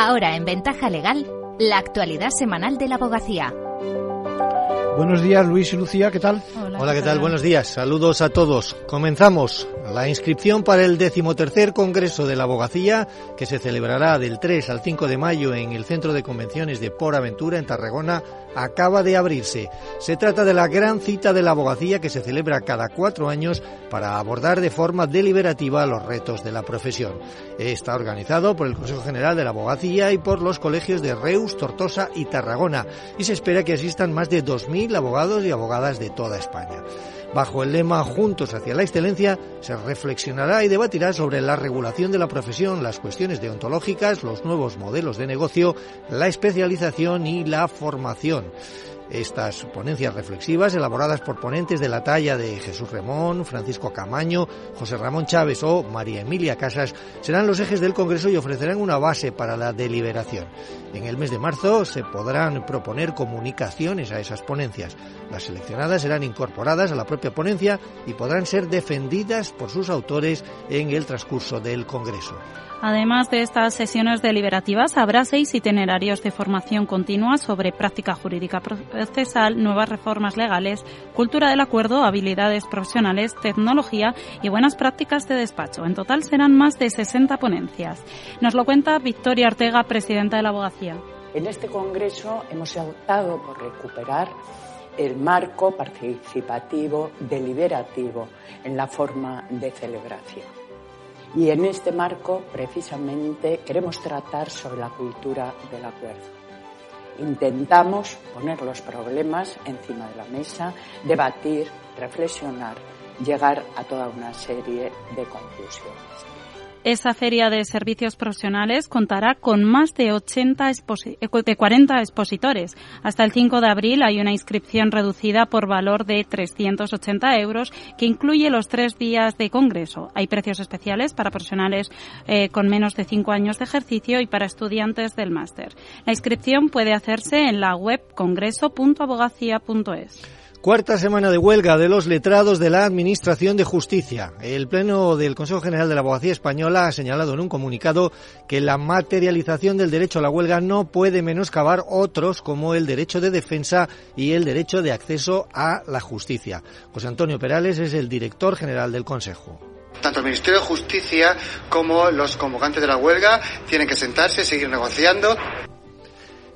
Ahora en Ventaja Legal, la actualidad semanal de la abogacía. Buenos días, Luis y Lucía, ¿qué tal? Hola, ¿qué tal? Buenos días. Saludos a todos. Comenzamos la inscripción para el decimotercer Congreso de la Abogacía, que se celebrará del 3 al 5 de mayo en el Centro de Convenciones de Por Aventura, en Tarragona, acaba de abrirse. Se trata de la gran cita de la abogacía que se celebra cada cuatro años para abordar de forma deliberativa los retos de la profesión. Está organizado por el Consejo General de la Abogacía y por los colegios de Reus, Tortosa y Tarragona y se espera que asistan más de 2.000 abogados y abogadas de toda España. Bajo el lema Juntos hacia la excelencia, se reflexionará y debatirá sobre la regulación de la profesión, las cuestiones deontológicas, los nuevos modelos de negocio, la especialización y la formación. Estas ponencias reflexivas, elaboradas por ponentes de la talla de Jesús Remón, Francisco Camaño, José Ramón Chávez o María Emilia Casas, serán los ejes del Congreso y ofrecerán una base para la deliberación. En el mes de marzo se podrán proponer comunicaciones a esas ponencias. Las seleccionadas serán incorporadas a la propia ponencia y podrán ser defendidas por sus autores en el transcurso del Congreso. Además de estas sesiones deliberativas, habrá seis itinerarios de formación continua sobre práctica jurídica procesal, nuevas reformas legales, cultura del acuerdo, habilidades profesionales, tecnología y buenas prácticas de despacho. En total serán más de 60 ponencias. Nos lo cuenta Victoria Ortega, presidenta de la abogacía. En este congreso hemos optado por recuperar el marco participativo deliberativo en la forma de celebración. Y en este marco, precisamente, queremos tratar sobre la cultura del acuerdo. Intentamos poner los problemas encima de la mesa, debatir, reflexionar, llegar a toda una serie de conclusiones. Esa feria de servicios profesionales contará con más de, 80 eh, de 40 expositores. Hasta el 5 de abril hay una inscripción reducida por valor de 380 euros que incluye los tres días de congreso. Hay precios especiales para profesionales eh, con menos de cinco años de ejercicio y para estudiantes del máster. La inscripción puede hacerse en la web congreso.abogacía.es. Cuarta semana de huelga de los letrados de la Administración de Justicia. El Pleno del Consejo General de la Abogacía Española ha señalado en un comunicado que la materialización del derecho a la huelga no puede menoscabar otros como el derecho de defensa y el derecho de acceso a la justicia. José Antonio Perales es el director general del Consejo. Tanto el Ministerio de Justicia como los convocantes de la huelga tienen que sentarse, seguir negociando.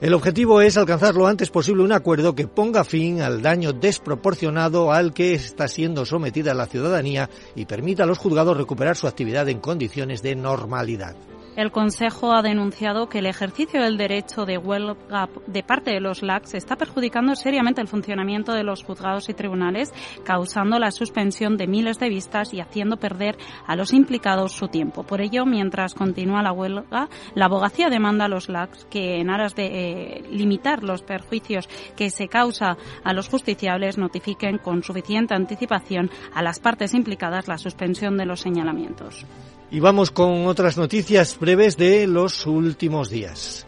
El objetivo es alcanzar lo antes posible un acuerdo que ponga fin al daño desproporcionado al que está siendo sometida la ciudadanía y permita a los juzgados recuperar su actividad en condiciones de normalidad. El Consejo ha denunciado que el ejercicio del derecho de huelga de parte de los LACs está perjudicando seriamente el funcionamiento de los juzgados y tribunales, causando la suspensión de miles de vistas y haciendo perder a los implicados su tiempo. Por ello, mientras continúa la huelga, la abogacía demanda a los LACs que, en aras de eh, limitar los perjuicios que se causa a los justiciables, notifiquen con suficiente anticipación a las partes implicadas la suspensión de los señalamientos. Y vamos con otras noticias breves de los últimos días.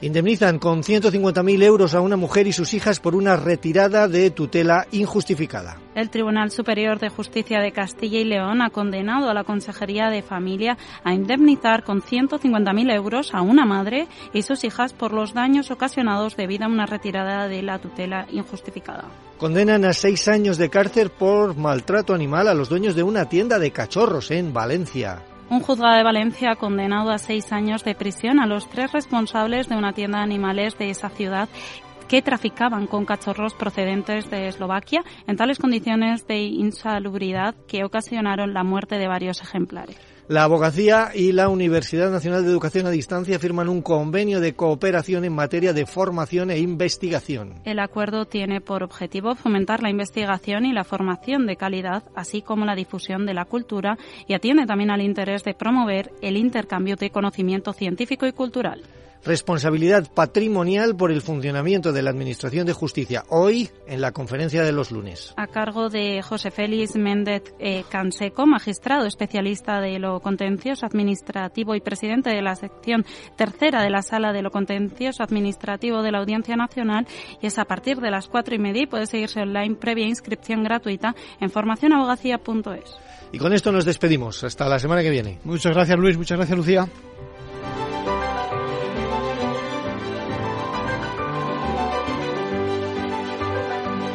Indemnizan con 150.000 euros a una mujer y sus hijas por una retirada de tutela injustificada. El Tribunal Superior de Justicia de Castilla y León ha condenado a la Consejería de Familia a indemnizar con 150.000 euros a una madre y sus hijas por los daños ocasionados debido a una retirada de la tutela injustificada. Condenan a seis años de cárcel por maltrato animal a los dueños de una tienda de cachorros en Valencia. Un juzgado de Valencia ha condenado a seis años de prisión a los tres responsables de una tienda de animales de esa ciudad que traficaban con cachorros procedentes de Eslovaquia en tales condiciones de insalubridad que ocasionaron la muerte de varios ejemplares. La Abogacía y la Universidad Nacional de Educación a Distancia firman un convenio de cooperación en materia de formación e investigación. El acuerdo tiene por objetivo fomentar la investigación y la formación de calidad, así como la difusión de la cultura, y atiende también al interés de promover el intercambio de conocimiento científico y cultural responsabilidad patrimonial por el funcionamiento de la Administración de Justicia, hoy en la conferencia de los lunes. A cargo de José Félix Méndez eh, Canseco, magistrado especialista de lo contencioso administrativo y presidente de la sección tercera de la Sala de lo contencioso administrativo de la Audiencia Nacional, y es a partir de las cuatro y media y puede seguirse online previa inscripción gratuita en formacionabogacía.es. Y con esto nos despedimos. Hasta la semana que viene. Muchas gracias Luis, muchas gracias Lucía.